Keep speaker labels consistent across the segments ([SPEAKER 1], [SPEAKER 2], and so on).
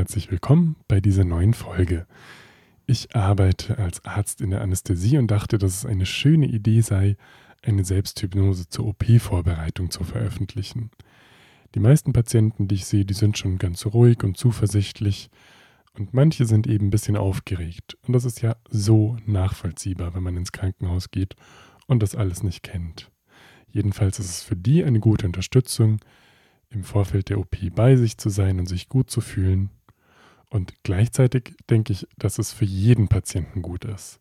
[SPEAKER 1] herzlich willkommen bei dieser neuen Folge. Ich arbeite als Arzt in der Anästhesie und dachte, dass es eine schöne Idee sei, eine Selbsthypnose zur OP-Vorbereitung zu veröffentlichen. Die meisten Patienten, die ich sehe, die sind schon ganz ruhig und zuversichtlich und manche sind eben ein bisschen aufgeregt. Und das ist ja so nachvollziehbar, wenn man ins Krankenhaus geht und das alles nicht kennt. Jedenfalls ist es für die eine gute Unterstützung, im Vorfeld der OP bei sich zu sein und sich gut zu fühlen. Und gleichzeitig denke ich, dass es für jeden Patienten gut ist.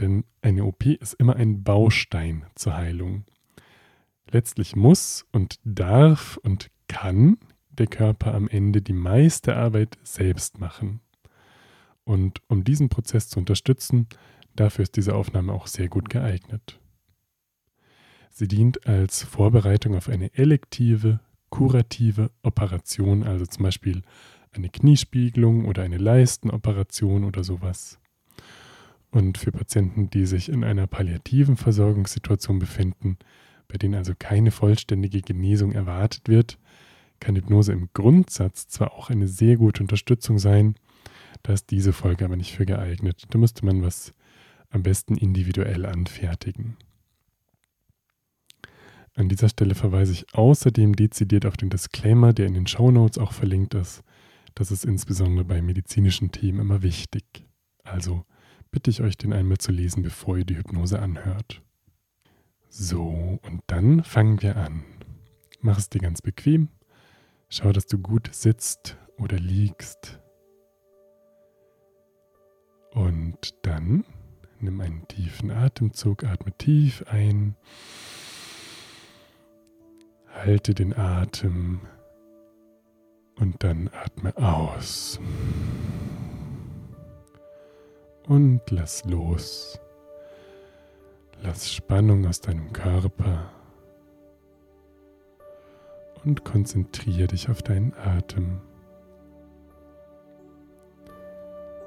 [SPEAKER 1] Denn eine OP ist immer ein Baustein zur Heilung. Letztlich muss und darf und kann der Körper am Ende die meiste Arbeit selbst machen. Und um diesen Prozess zu unterstützen, dafür ist diese Aufnahme auch sehr gut geeignet. Sie dient als Vorbereitung auf eine elektive, kurative Operation, also zum Beispiel eine Kniespiegelung oder eine Leistenoperation oder sowas. Und für Patienten, die sich in einer palliativen Versorgungssituation befinden, bei denen also keine vollständige Genesung erwartet wird, kann Hypnose im Grundsatz zwar auch eine sehr gute Unterstützung sein, da ist diese Folge aber nicht für geeignet. Da müsste man was am besten individuell anfertigen. An dieser Stelle verweise ich außerdem dezidiert auf den Disclaimer, der in den Show Notes auch verlinkt ist. Das ist insbesondere bei medizinischen Themen immer wichtig. Also bitte ich euch, den einmal zu lesen, bevor ihr die Hypnose anhört. So, und dann fangen wir an. Mach es dir ganz bequem. Schau, dass du gut sitzt oder liegst. Und dann nimm einen tiefen Atemzug, atme tief ein. Halte den Atem und dann atme aus. Und lass los. Lass Spannung aus deinem Körper und konzentriere dich auf deinen Atem.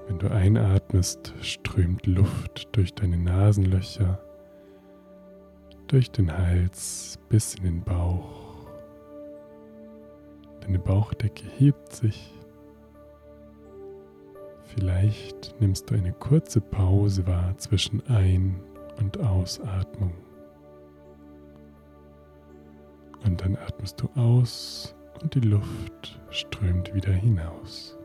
[SPEAKER 1] Wenn du einatmest, strömt Luft durch deine Nasenlöcher durch den Hals bis in den Bauch. Deine Bauchdecke hebt sich. Vielleicht nimmst du eine kurze Pause wahr zwischen Ein- und Ausatmung. Und dann atmest du aus und die Luft strömt wieder hinaus.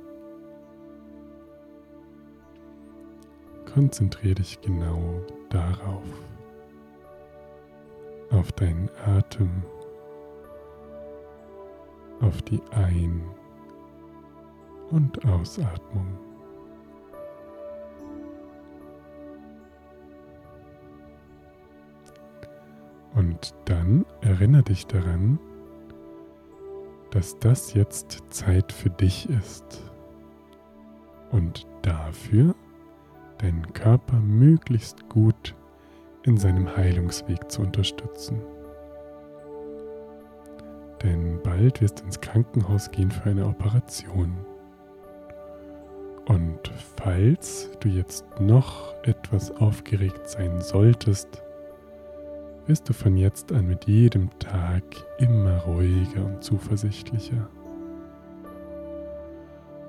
[SPEAKER 1] Konzentriere dich genau darauf auf deinen Atem, auf die Ein- und Ausatmung. Und dann erinnere dich daran, dass das jetzt Zeit für dich ist und dafür deinen Körper möglichst gut in seinem Heilungsweg zu unterstützen. Denn bald wirst du ins Krankenhaus gehen für eine Operation. Und falls du jetzt noch etwas aufgeregt sein solltest, wirst du von jetzt an mit jedem Tag immer ruhiger und zuversichtlicher.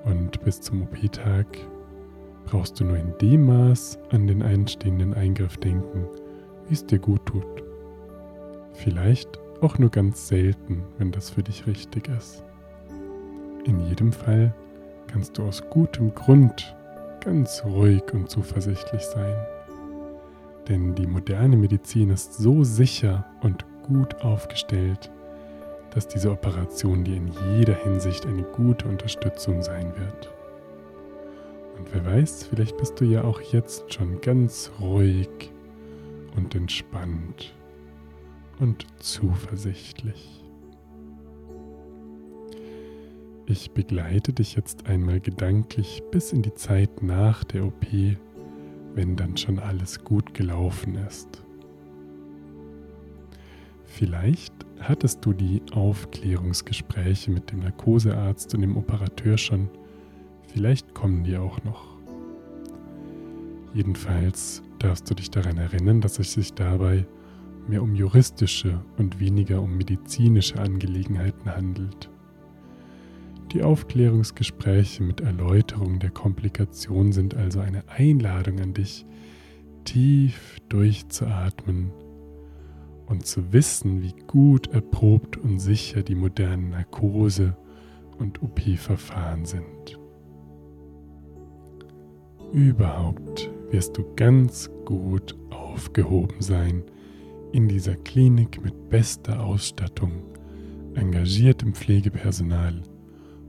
[SPEAKER 1] Und bis zum OP-Tag brauchst du nur in dem Maß an den einstehenden Eingriff denken, wie es dir gut tut. Vielleicht auch nur ganz selten, wenn das für dich richtig ist. In jedem Fall kannst du aus gutem Grund ganz ruhig und zuversichtlich sein. Denn die moderne Medizin ist so sicher und gut aufgestellt, dass diese Operation dir in jeder Hinsicht eine gute Unterstützung sein wird. Und wer weiß, vielleicht bist du ja auch jetzt schon ganz ruhig und entspannt und zuversichtlich. Ich begleite dich jetzt einmal gedanklich bis in die Zeit nach der OP, wenn dann schon alles gut gelaufen ist. Vielleicht hattest du die Aufklärungsgespräche mit dem Narkosearzt und dem Operateur schon, vielleicht kommen die auch noch. Jedenfalls darfst du dich daran erinnern, dass es sich dabei mehr um juristische und weniger um medizinische Angelegenheiten handelt. Die Aufklärungsgespräche mit Erläuterung der Komplikation sind also eine Einladung an dich, tief durchzuatmen und zu wissen, wie gut erprobt und sicher die modernen Narkose und OP-Verfahren sind. Überhaupt wirst du ganz gut aufgehoben sein in dieser Klinik mit bester Ausstattung, engagiertem Pflegepersonal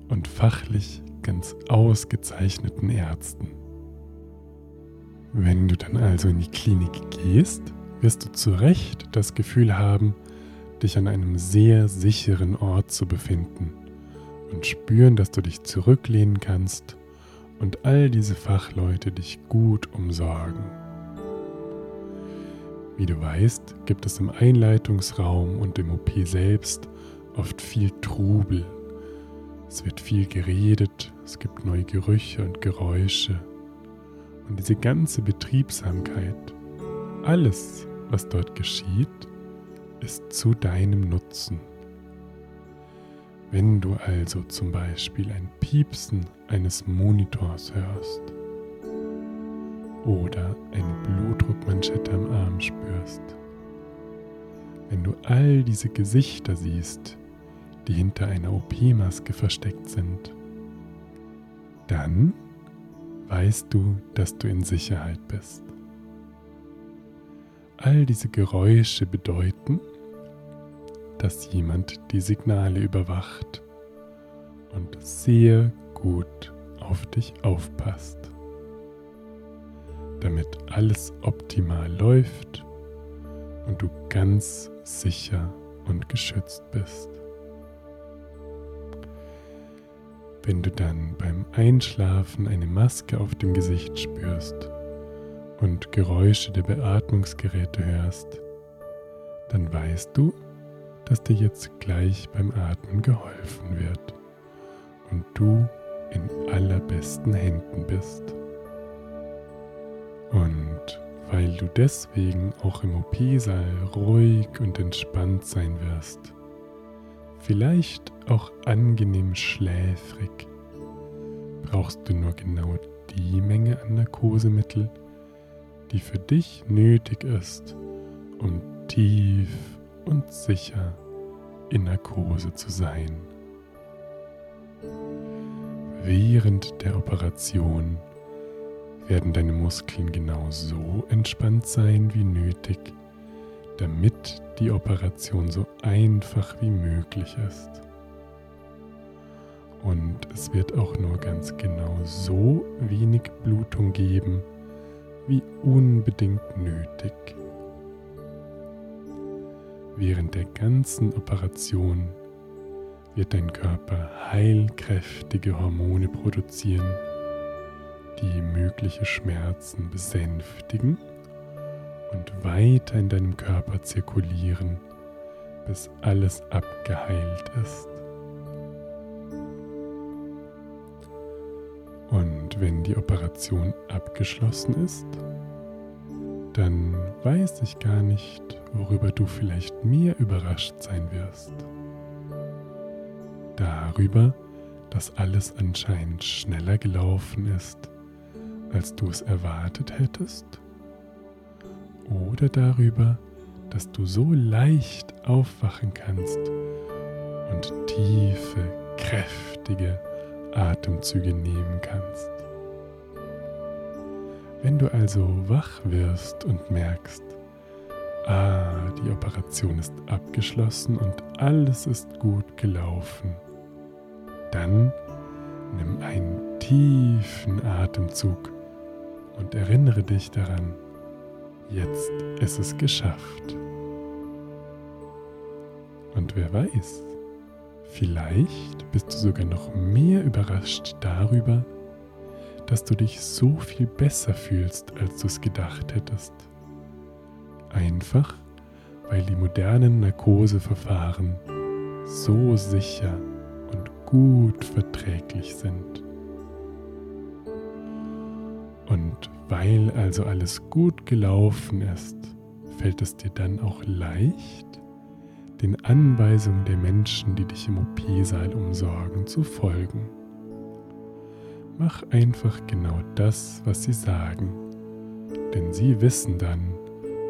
[SPEAKER 1] und fachlich ganz ausgezeichneten Ärzten. Wenn du dann also in die Klinik gehst, wirst du zu Recht das Gefühl haben, dich an einem sehr sicheren Ort zu befinden und spüren, dass du dich zurücklehnen kannst und all diese Fachleute dich gut umsorgen. Wie du weißt, gibt es im Einleitungsraum und im OP selbst oft viel Trubel. Es wird viel geredet, es gibt neue Gerüche und Geräusche. Und diese ganze Betriebsamkeit, alles, was dort geschieht, ist zu deinem Nutzen. Wenn du also zum Beispiel ein Piepsen eines Monitors hörst oder eine Blutdruckmanschette am Arm spürst, wenn du all diese Gesichter siehst, die hinter einer OP-Maske versteckt sind, dann weißt du, dass du in Sicherheit bist. All diese Geräusche bedeuten, dass jemand die Signale überwacht und sehr gut auf dich aufpasst, damit alles optimal läuft und du ganz sicher und geschützt bist. Wenn du dann beim Einschlafen eine Maske auf dem Gesicht spürst und Geräusche der Beatmungsgeräte hörst, dann weißt du, dass dir jetzt gleich beim Atmen geholfen wird und du in allerbesten Händen bist. Und weil du deswegen auch im OP-Saal ruhig und entspannt sein wirst, vielleicht auch angenehm schläfrig, brauchst du nur genau die Menge an Narkosemittel, die für dich nötig ist, um tief und sicher in Narkose zu sein. Während der Operation werden deine Muskeln genau so entspannt sein wie nötig, damit die Operation so einfach wie möglich ist. Und es wird auch nur ganz genau so wenig Blutung geben, wie unbedingt nötig. Während der ganzen Operation wird dein Körper heilkräftige Hormone produzieren, die mögliche Schmerzen besänftigen und weiter in deinem Körper zirkulieren, bis alles abgeheilt ist. Und wenn die Operation abgeschlossen ist, dann weiß ich gar nicht, worüber du vielleicht mehr überrascht sein wirst. Darüber, dass alles anscheinend schneller gelaufen ist, als du es erwartet hättest? Oder darüber, dass du so leicht aufwachen kannst und tiefe, kräftige Atemzüge nehmen kannst? Wenn du also wach wirst und merkst, ah, die Operation ist abgeschlossen und alles ist gut gelaufen, dann nimm einen tiefen Atemzug und erinnere dich daran, jetzt ist es geschafft. Und wer weiß, vielleicht bist du sogar noch mehr überrascht darüber, dass du dich so viel besser fühlst, als du es gedacht hättest. Einfach, weil die modernen Narkoseverfahren so sicher und gut verträglich sind. Und weil also alles gut gelaufen ist, fällt es dir dann auch leicht, den Anweisungen der Menschen, die dich im OP-Saal umsorgen, zu folgen. Mach einfach genau das, was sie sagen, denn sie wissen dann,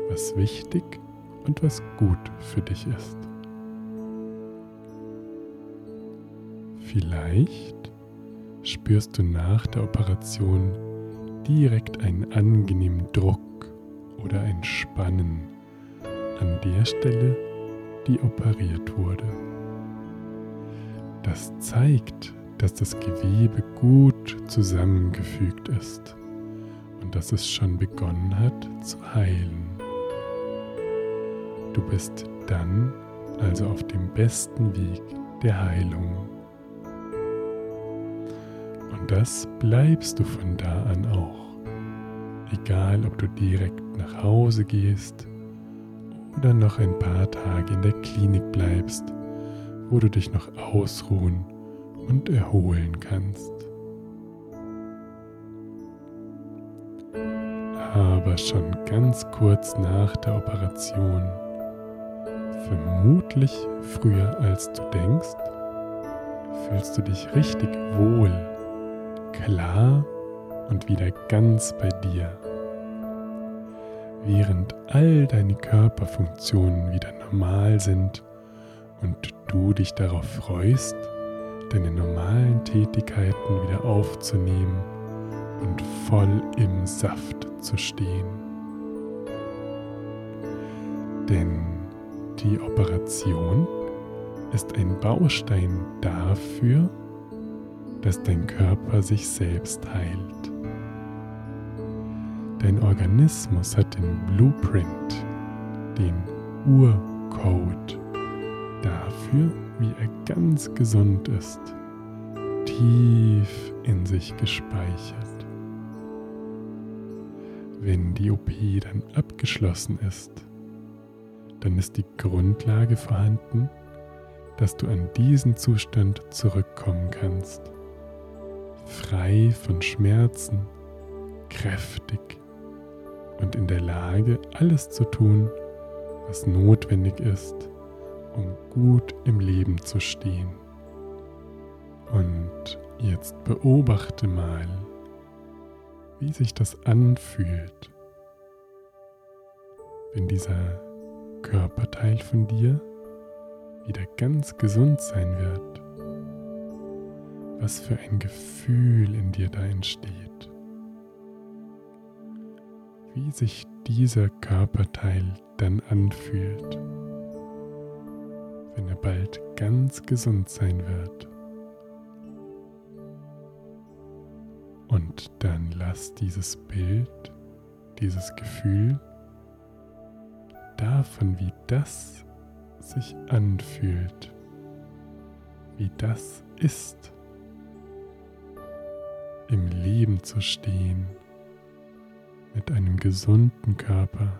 [SPEAKER 1] was wichtig und was gut für dich ist. Vielleicht spürst du nach der Operation direkt einen angenehmen Druck oder ein Spannen an der Stelle, die operiert wurde. Das zeigt, dass das Gewebe gut zusammengefügt ist und dass es schon begonnen hat zu heilen. Du bist dann also auf dem besten Weg der Heilung. Und das bleibst du von da an auch. Egal, ob du direkt nach Hause gehst oder noch ein paar Tage in der Klinik bleibst, wo du dich noch ausruhen und erholen kannst. Aber schon ganz kurz nach der Operation, vermutlich früher als du denkst, fühlst du dich richtig wohl, klar und wieder ganz bei dir während all deine Körperfunktionen wieder normal sind und du dich darauf freust, deine normalen Tätigkeiten wieder aufzunehmen und voll im Saft zu stehen. Denn die Operation ist ein Baustein dafür, dass dein Körper sich selbst heilt. Dein Organismus hat den Blueprint, den Urcode dafür, wie er ganz gesund ist, tief in sich gespeichert. Wenn die OP dann abgeschlossen ist, dann ist die Grundlage vorhanden, dass du an diesen Zustand zurückkommen kannst. Frei von Schmerzen, kräftig und in der Lage, alles zu tun, was notwendig ist, um gut im Leben zu stehen. Und jetzt beobachte mal, wie sich das anfühlt, wenn dieser Körperteil von dir wieder ganz gesund sein wird. Was für ein Gefühl in dir da entsteht wie sich dieser Körperteil dann anfühlt, wenn er bald ganz gesund sein wird. Und dann lass dieses Bild, dieses Gefühl davon, wie das sich anfühlt, wie das ist, im Leben zu stehen mit einem gesunden Körper.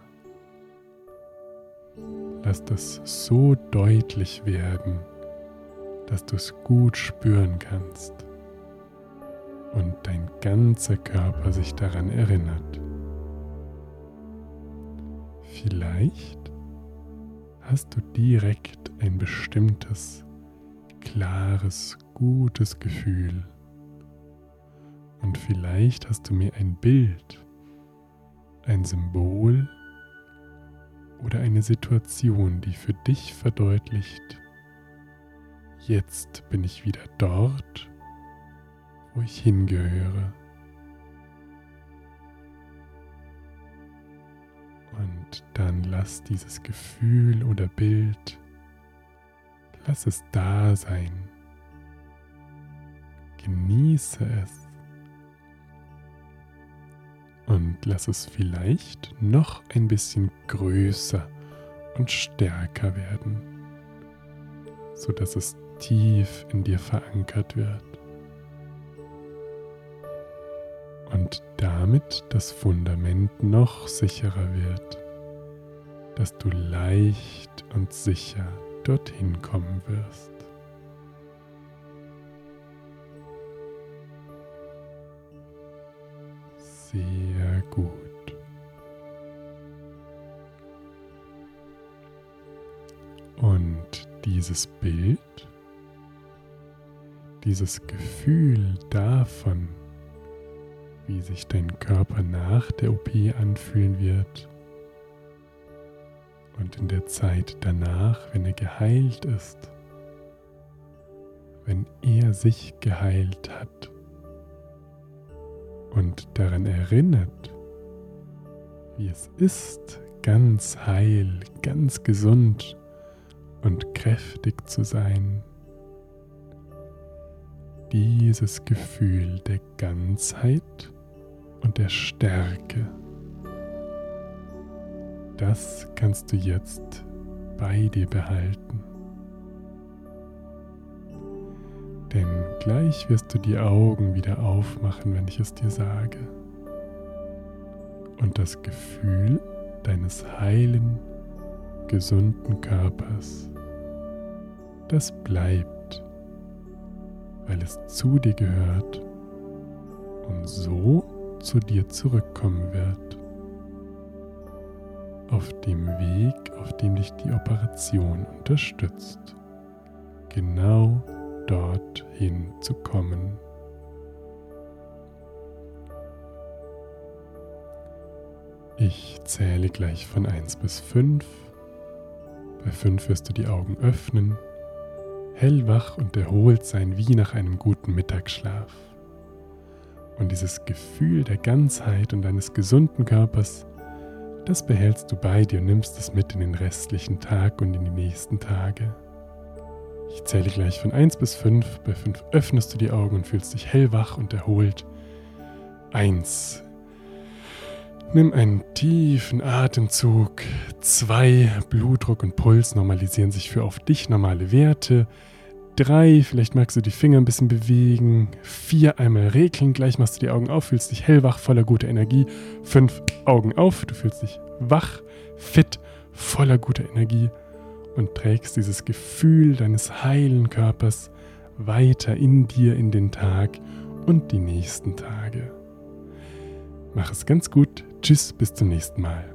[SPEAKER 1] Lass das so deutlich werden, dass du es gut spüren kannst und dein ganzer Körper sich daran erinnert. Vielleicht hast du direkt ein bestimmtes, klares, gutes Gefühl. Und vielleicht hast du mir ein Bild ein Symbol oder eine Situation, die für dich verdeutlicht, jetzt bin ich wieder dort, wo ich hingehöre. Und dann lass dieses Gefühl oder Bild, lass es da sein. Genieße es und lass es vielleicht noch ein bisschen größer und stärker werden, sodass es tief in dir verankert wird und damit das Fundament noch sicherer wird, dass du leicht und sicher dorthin kommen wirst. Sehr gut. Und dieses Bild, dieses Gefühl davon, wie sich dein Körper nach der OP anfühlen wird und in der Zeit danach, wenn er geheilt ist, wenn er sich geheilt hat und daran erinnert, wie es ist, ganz heil, ganz gesund und kräftig zu sein. Dieses Gefühl der Ganzheit und der Stärke, das kannst du jetzt bei dir behalten. Denn gleich wirst du die Augen wieder aufmachen, wenn ich es dir sage. Und das Gefühl deines heilen, gesunden Körpers, das bleibt, weil es zu dir gehört und so zu dir zurückkommen wird. Auf dem Weg, auf dem dich die Operation unterstützt. Genau dorthin zu kommen. Ich zähle gleich von 1 bis 5. Bei 5 wirst du die Augen öffnen, hellwach und erholt sein wie nach einem guten Mittagsschlaf. Und dieses Gefühl der Ganzheit und deines gesunden Körpers, das behältst du bei dir und nimmst es mit in den restlichen Tag und in die nächsten Tage. Ich zähle gleich von 1 bis 5. Bei 5 öffnest du die Augen und fühlst dich hellwach und erholt. 1. Nimm einen tiefen Atemzug. 2. Blutdruck und Puls normalisieren sich für auf dich normale Werte. 3. Vielleicht magst du die Finger ein bisschen bewegen. 4. Einmal regeln. Gleich machst du die Augen auf, fühlst dich hellwach, voller guter Energie. 5. Augen auf. Du fühlst dich wach, fit, voller guter Energie und trägst dieses Gefühl deines heilen Körpers weiter in dir in den Tag und die nächsten Tage. Mach es ganz gut. Tschüss, bis zum nächsten Mal.